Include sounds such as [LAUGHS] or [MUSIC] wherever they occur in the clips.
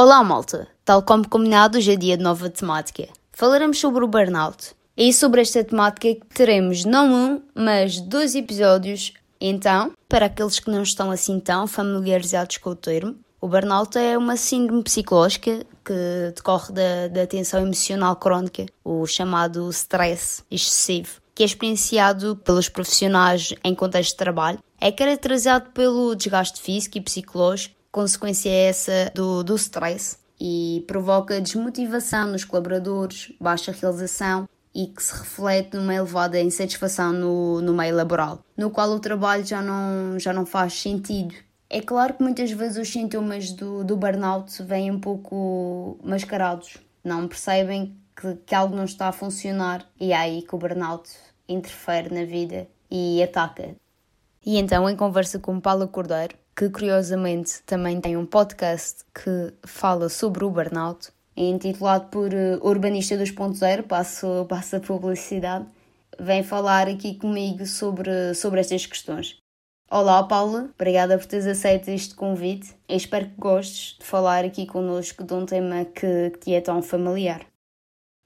Olá, malta! Tal como combinado, hoje é dia de nova temática. Falaremos sobre o burnout. E sobre esta temática teremos não um, mas dois episódios. Então, para aqueles que não estão assim tão familiarizados com o termo, o burnout é uma síndrome psicológica que decorre da, da tensão emocional crónica, o chamado stress excessivo, que é experienciado pelos profissionais em contexto de trabalho. É caracterizado pelo desgaste físico e psicológico consequência é essa do, do stress e provoca desmotivação nos colaboradores, baixa realização e que se reflete numa elevada insatisfação no, no meio laboral, no qual o trabalho já não, já não faz sentido. É claro que muitas vezes os sintomas do, do burnout vêm um pouco mascarados, não percebem que, que algo não está a funcionar e é aí que o burnout interfere na vida e ataca. E então, em conversa com Paula Cordeiro, que curiosamente também tem um podcast que fala sobre o burnout, é intitulado por uh, Urbanista 2.0, passo, passo a publicidade, vem falar aqui comigo sobre, sobre estas questões. Olá Paula, obrigada por teres aceito este convite e espero que gostes de falar aqui connosco de um tema que, que te é tão familiar.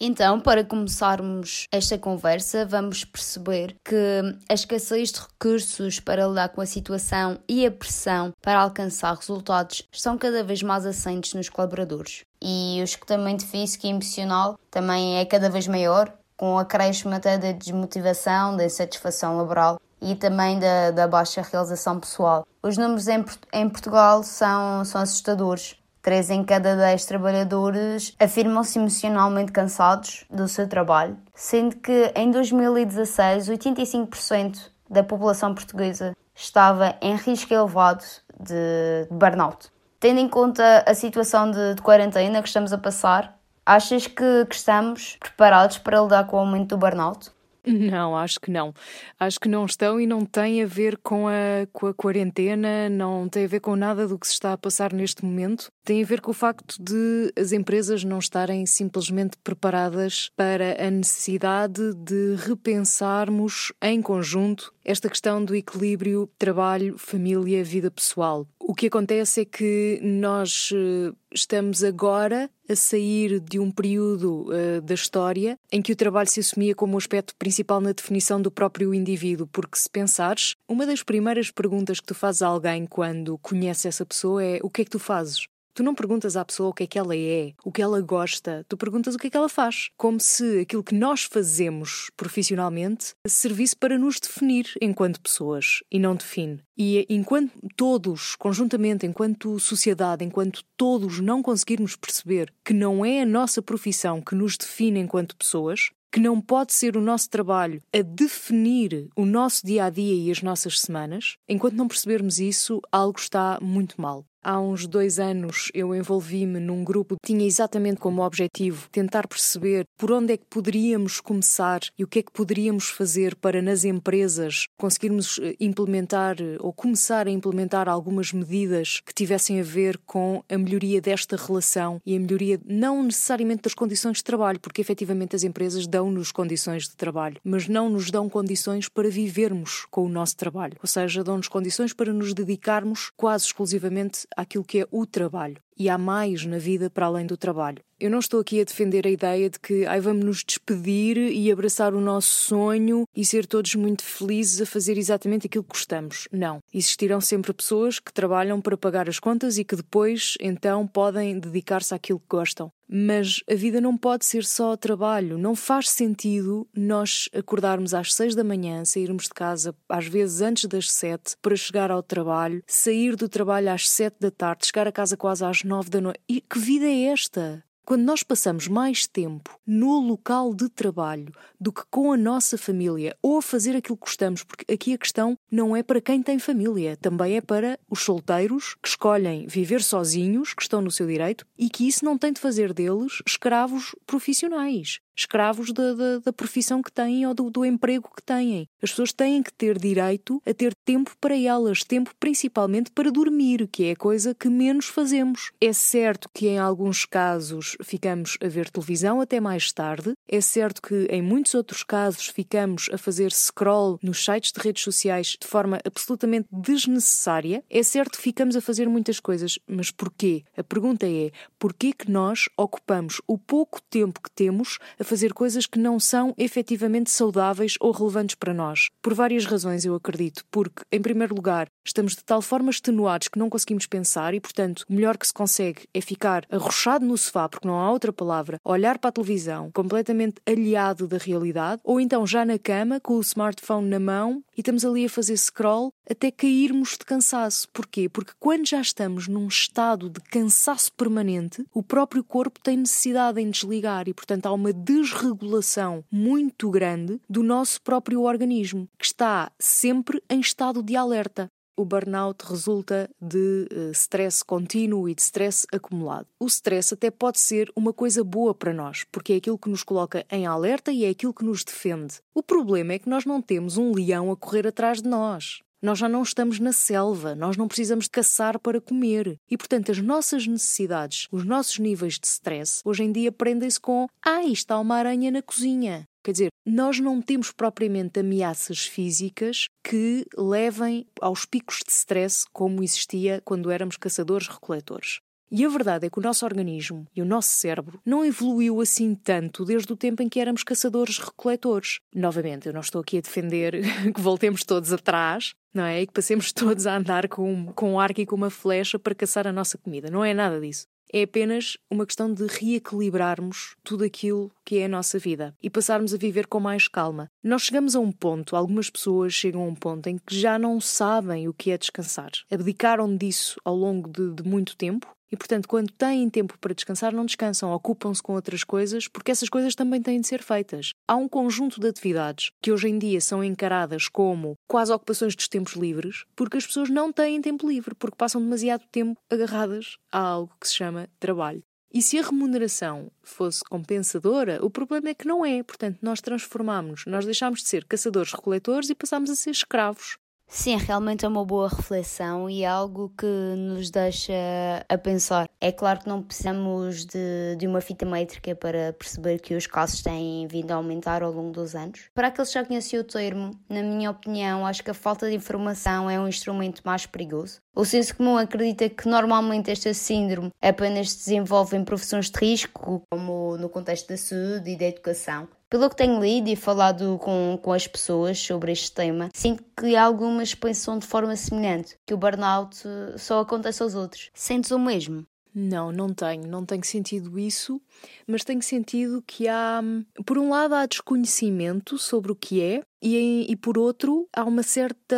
Então, para começarmos esta conversa, vamos perceber que a escassez de recursos para lidar com a situação e a pressão para alcançar resultados estão cada vez mais assentes nos colaboradores. E o escutamento físico e emocional também é cada vez maior, com a acréscimo até da desmotivação, da insatisfação laboral e também da, da baixa realização pessoal. Os números em, em Portugal são, são assustadores. Três em cada dez trabalhadores afirmam-se emocionalmente cansados do seu trabalho, sendo que em 2016 85% da população portuguesa estava em risco elevado de burnout. Tendo em conta a situação de, de quarentena que estamos a passar, achas que, que estamos preparados para lidar com o aumento do burnout? Não, acho que não. Acho que não estão e não tem a ver com a, com a quarentena, não tem a ver com nada do que se está a passar neste momento. Tem a ver com o facto de as empresas não estarem simplesmente preparadas para a necessidade de repensarmos em conjunto esta questão do equilíbrio trabalho, família, vida pessoal. O que acontece é que nós eh, estamos agora a sair de um período uh, da história em que o trabalho se assumia como o aspecto principal na definição do próprio indivíduo, porque se pensares, uma das primeiras perguntas que tu fazes a alguém quando conhece essa pessoa é o que é que tu fazes? Tu não perguntas à pessoa o que é que ela é, o que ela gosta, tu perguntas o que é que ela faz. Como se aquilo que nós fazemos profissionalmente servisse para nos definir enquanto pessoas e não define. E enquanto todos, conjuntamente, enquanto sociedade, enquanto todos não conseguirmos perceber que não é a nossa profissão que nos define enquanto pessoas, que não pode ser o nosso trabalho a definir o nosso dia a dia e as nossas semanas, enquanto não percebermos isso, algo está muito mal. Há uns dois anos eu envolvi-me num grupo que tinha exatamente como objetivo tentar perceber por onde é que poderíamos começar e o que é que poderíamos fazer para nas empresas conseguirmos eh, implementar eh, ou começar a implementar algumas medidas que tivessem a ver com a melhoria desta relação e a melhoria não necessariamente das condições de trabalho, porque efetivamente as empresas dão-nos condições de trabalho, mas não nos dão condições para vivermos com o nosso trabalho, ou seja, dão-nos condições para nos dedicarmos quase exclusivamente àquilo que é o trabalho. E há mais na vida para além do trabalho. Eu não estou aqui a defender a ideia de que ai, vamos nos despedir e abraçar o nosso sonho e ser todos muito felizes a fazer exatamente aquilo que gostamos. Não. Existirão sempre pessoas que trabalham para pagar as contas e que depois, então, podem dedicar-se àquilo que gostam. Mas a vida não pode ser só trabalho. Não faz sentido nós acordarmos às seis da manhã, sairmos de casa às vezes antes das sete para chegar ao trabalho, sair do trabalho às sete da tarde, chegar a casa quase às nove da noite. E que vida é esta? Quando nós passamos mais tempo no local de trabalho do que com a nossa família ou a fazer aquilo que gostamos, porque aqui a questão não é para quem tem família, também é para os solteiros que escolhem viver sozinhos, que estão no seu direito, e que isso não tem de fazer deles escravos profissionais escravos da, da, da, profissão que têm ou do, do emprego que têm. As pessoas têm que ter direito a ter tempo para elas, tempo principalmente para dormir, que é a coisa que menos fazemos. É certo que em alguns casos ficamos a ver televisão até mais tarde. É certo que em muitos outros casos ficamos a fazer scroll nos sites de redes sociais de forma absolutamente desnecessária. É certo que ficamos a fazer muitas coisas, mas porquê? A pergunta é: porquê que nós ocupamos o pouco tempo que temos a fazer coisas que não são efetivamente saudáveis ou relevantes para nós? Por várias razões, eu acredito. Porque, em primeiro lugar, estamos de tal forma extenuados que não conseguimos pensar e, portanto, o melhor que se consegue é ficar arrochado no sofá, porque não há outra palavra, olhar para a televisão completamente aliado da realidade, ou então já na cama, com o smartphone na mão e estamos ali a fazer scroll até cairmos de cansaço. Porquê? Porque quando já estamos num estado de cansaço permanente, o próprio corpo tem necessidade em desligar e, portanto, há uma desregulação muito grande do nosso próprio organismo, que está sempre em estado de alerta o burnout resulta de uh, stress contínuo e de stress acumulado. O stress até pode ser uma coisa boa para nós, porque é aquilo que nos coloca em alerta e é aquilo que nos defende. O problema é que nós não temos um leão a correr atrás de nós. Nós já não estamos na selva, nós não precisamos de caçar para comer. E, portanto, as nossas necessidades, os nossos níveis de stress, hoje em dia prendem-se com: ah, está uma aranha na cozinha. Quer dizer, nós não temos propriamente ameaças físicas que levem aos picos de stress como existia quando éramos caçadores-recoletores. E a verdade é que o nosso organismo e o nosso cérebro não evoluiu assim tanto desde o tempo em que éramos caçadores-recoletores. Novamente, eu não estou aqui a defender [LAUGHS] que voltemos todos atrás, não é? E que passemos [LAUGHS] todos a andar com, com um arco e com uma flecha para caçar a nossa comida. Não é nada disso. É apenas uma questão de reequilibrarmos tudo aquilo que é a nossa vida e passarmos a viver com mais calma. Nós chegamos a um ponto, algumas pessoas chegam a um ponto em que já não sabem o que é descansar. Abdicaram disso ao longo de, de muito tempo e, portanto, quando têm tempo para descansar, não descansam, ocupam-se com outras coisas, porque essas coisas também têm de ser feitas. Há um conjunto de atividades que hoje em dia são encaradas como quase ocupações dos tempos livres, porque as pessoas não têm tempo livre, porque passam demasiado tempo agarradas a algo que se chama trabalho. E se a remuneração fosse compensadora, o problema é que não é. Portanto, nós transformamos, nós deixámos de ser caçadores-recoletores e passámos a ser escravos. Sim, realmente é uma boa reflexão e é algo que nos deixa a pensar. É claro que não precisamos de, de uma fita métrica para perceber que os casos têm vindo a aumentar ao longo dos anos. Para aqueles que já conheciam o termo, na minha opinião, acho que a falta de informação é um instrumento mais perigoso. O senso comum acredita que normalmente esta síndrome apenas se desenvolve em profissões de risco, como no contexto da saúde e da educação. Pelo que tenho lido e falado com, com as pessoas sobre este tema, sinto que algumas pensam de forma semelhante, que o burnout só acontece aos outros. Sentes o mesmo? Não, não tenho, não tenho sentido isso, mas tenho sentido que há, por um lado, há desconhecimento sobre o que é, e, e por outro, há uma certa,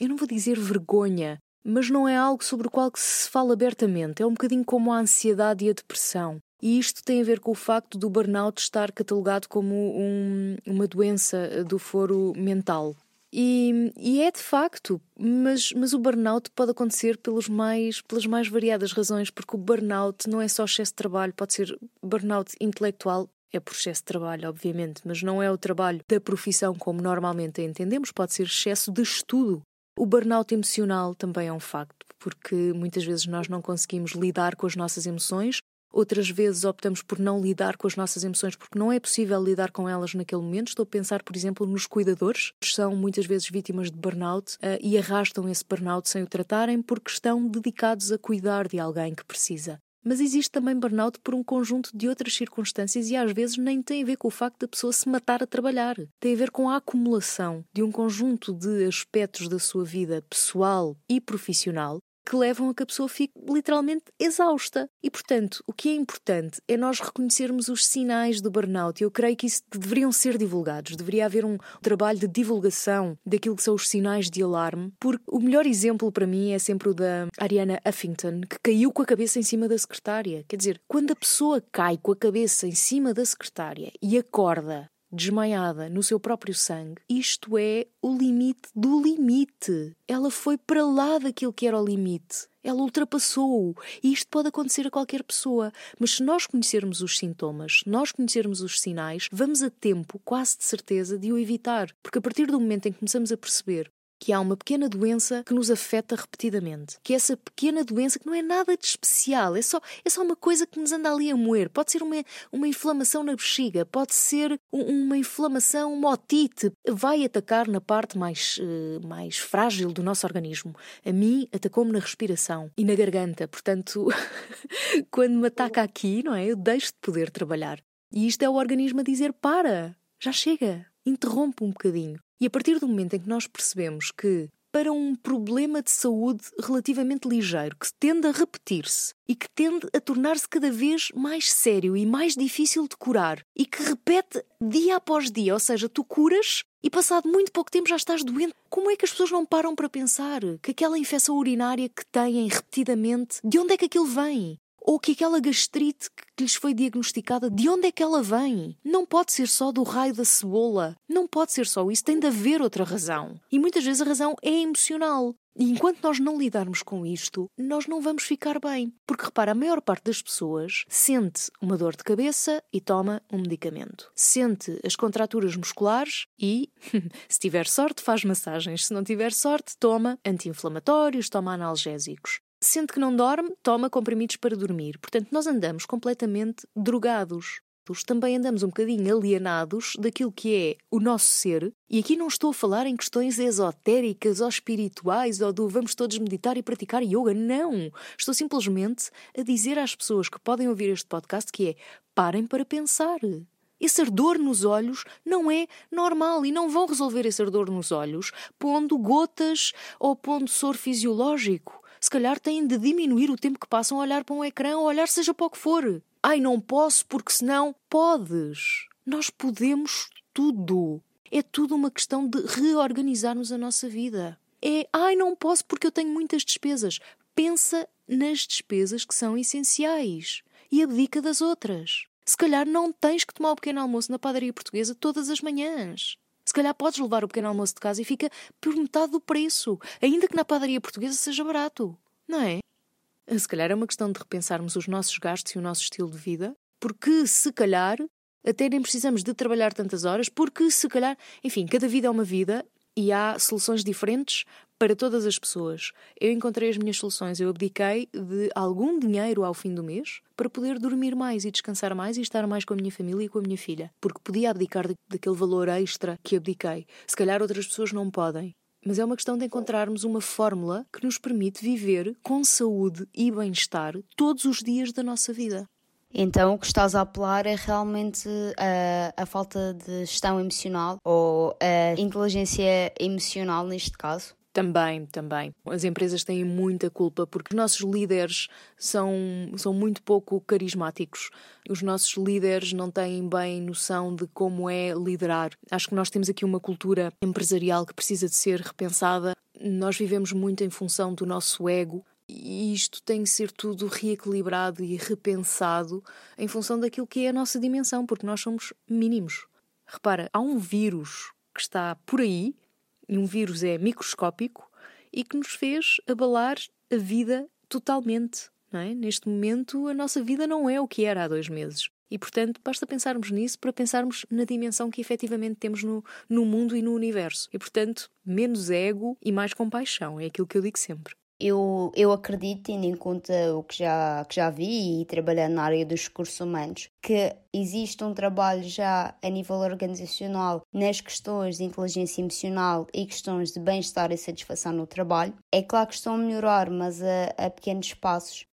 eu não vou dizer vergonha, mas não é algo sobre o qual se fala abertamente. É um bocadinho como a ansiedade e a depressão. E isto tem a ver com o facto do burnout estar catalogado como um, uma doença do foro mental. E, e, é de facto, mas, mas o burnout pode acontecer pelos mais, pelas mais variadas razões, porque o burnout não é só excesso de trabalho, pode ser burnout intelectual, é por excesso de trabalho, obviamente, mas não é o trabalho da profissão como normalmente a entendemos, pode ser excesso de estudo. O burnout emocional também é um facto, porque muitas vezes nós não conseguimos lidar com as nossas emoções Outras vezes optamos por não lidar com as nossas emoções porque não é possível lidar com elas naquele momento. Estou a pensar, por exemplo, nos cuidadores, que são muitas vezes vítimas de burnout uh, e arrastam esse burnout sem o tratarem porque estão dedicados a cuidar de alguém que precisa. Mas existe também burnout por um conjunto de outras circunstâncias e às vezes nem tem a ver com o facto da pessoa se matar a trabalhar. Tem a ver com a acumulação de um conjunto de aspectos da sua vida pessoal e profissional que levam a que a pessoa fique literalmente exausta. E, portanto, o que é importante é nós reconhecermos os sinais do burnout. Eu creio que isso deveriam ser divulgados. Deveria haver um trabalho de divulgação daquilo que são os sinais de alarme, porque o melhor exemplo para mim é sempre o da Ariana Huffington, que caiu com a cabeça em cima da secretária. Quer dizer, quando a pessoa cai com a cabeça em cima da secretária e acorda desmaiada no seu próprio sangue, isto é o limite do limite. Ela foi para lá daquilo que era o limite. Ela ultrapassou-o. E isto pode acontecer a qualquer pessoa. Mas se nós conhecermos os sintomas, nós conhecermos os sinais, vamos a tempo, quase de certeza, de o evitar. Porque a partir do momento em que começamos a perceber que há uma pequena doença que nos afeta repetidamente. Que essa pequena doença que não é nada de especial, é só, é só uma coisa que nos anda ali a moer. Pode ser uma, uma inflamação na bexiga, pode ser uma inflamação, uma otite. Vai atacar na parte mais, uh, mais frágil do nosso organismo. A mim atacou-me na respiração e na garganta. Portanto, [LAUGHS] quando me ataca aqui, não é? Eu deixo de poder trabalhar. E isto é o organismo a dizer: para, já chega, interrompe um bocadinho. E a partir do momento em que nós percebemos que para um problema de saúde relativamente ligeiro, que tende a repetir-se e que tende a tornar-se cada vez mais sério e mais difícil de curar e que repete dia após dia, ou seja, tu curas e passado muito pouco tempo já estás doente. Como é que as pessoas não param para pensar que aquela infecção urinária que têm repetidamente, de onde é que aquilo vem? Ou que aquela gastrite que lhes foi diagnosticada, de onde é que ela vem? Não pode ser só do raio da cebola. Não pode ser só isso, tem de haver outra razão. E muitas vezes a razão é emocional. E enquanto nós não lidarmos com isto, nós não vamos ficar bem. Porque repara, a maior parte das pessoas sente uma dor de cabeça e toma um medicamento. Sente as contraturas musculares e, [LAUGHS] se tiver sorte, faz massagens. Se não tiver sorte, toma anti-inflamatórios, toma analgésicos. Sente que não dorme, toma comprimidos para dormir. Portanto, nós andamos completamente drogados. Também andamos um bocadinho alienados daquilo que é o nosso ser. E aqui não estou a falar em questões esotéricas ou espirituais ou do vamos todos meditar e praticar yoga. Não! Estou simplesmente a dizer às pessoas que podem ouvir este podcast que é parem para pensar. Esse ardor nos olhos não é normal e não vão resolver esse ardor nos olhos pondo gotas ou pondo soro fisiológico se calhar têm de diminuir o tempo que passam a olhar para um ecrã ou olhar seja para o que for. Ai, não posso porque senão. Podes! Nós podemos tudo. É tudo uma questão de reorganizarmos a nossa vida. É, ai, não posso porque eu tenho muitas despesas. Pensa nas despesas que são essenciais e abdica das outras. Se calhar não tens que tomar o pequeno almoço na padaria portuguesa todas as manhãs. Se calhar podes levar o pequeno almoço de casa e fica por metade do preço, ainda que na padaria portuguesa seja barato, não é? Se calhar é uma questão de repensarmos os nossos gastos e o nosso estilo de vida, porque se calhar até nem precisamos de trabalhar tantas horas, porque se calhar, enfim, cada vida é uma vida e há soluções diferentes para todas as pessoas. Eu encontrei as minhas soluções. Eu abdiquei de algum dinheiro ao fim do mês para poder dormir mais e descansar mais e estar mais com a minha família e com a minha filha. Porque podia abdicar daquele valor extra que abdiquei. Se calhar outras pessoas não podem. Mas é uma questão de encontrarmos uma fórmula que nos permite viver com saúde e bem-estar todos os dias da nossa vida. Então, o que estás a apelar é realmente a, a falta de gestão emocional ou a inteligência emocional, neste caso? Também, também. As empresas têm muita culpa porque os nossos líderes são, são muito pouco carismáticos. Os nossos líderes não têm bem noção de como é liderar. Acho que nós temos aqui uma cultura empresarial que precisa de ser repensada. Nós vivemos muito em função do nosso ego, e isto tem que ser tudo reequilibrado e repensado em função daquilo que é a nossa dimensão, porque nós somos mínimos. Repara, há um vírus que está por aí, e um vírus é microscópico, e que nos fez abalar a vida totalmente. É? Neste momento, a nossa vida não é o que era há dois meses. E, portanto, basta pensarmos nisso para pensarmos na dimensão que efetivamente temos no, no mundo e no universo. E, portanto, menos ego e mais compaixão. É aquilo que eu digo sempre. Eu, eu acredito, tendo em conta o que já, que já vi e trabalhando na área dos recursos humanos, que existe um trabalho já a nível organizacional nas questões de inteligência emocional e questões de bem-estar e satisfação no trabalho. É claro que estão a melhorar, mas a, a pequenos passos.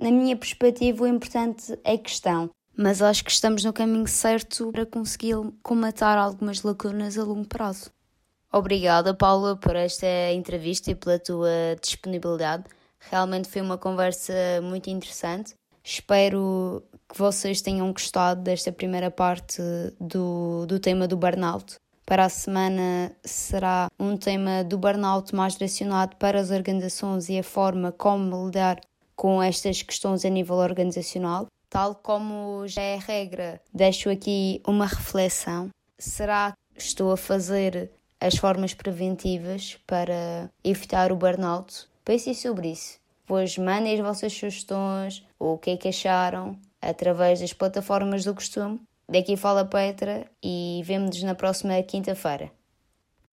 Na minha perspectiva, o importante é a questão, mas acho que estamos no caminho certo para conseguir comatar algumas lacunas a longo prazo. Obrigada, Paula, por esta entrevista e pela tua disponibilidade. Realmente foi uma conversa muito interessante. Espero que vocês tenham gostado desta primeira parte do, do tema do burnout. Para a semana será um tema do burnout mais direcionado para as organizações e a forma como lidar com estas questões a nível organizacional. Tal como já é regra, deixo aqui uma reflexão. Será que estou a fazer as formas preventivas para evitar o burnout. Pensem sobre isso. Pois mandem as vossas sugestões, ou o que é que acharam, através das plataformas do costume. Daqui fala Petra e vemo-nos na próxima quinta-feira.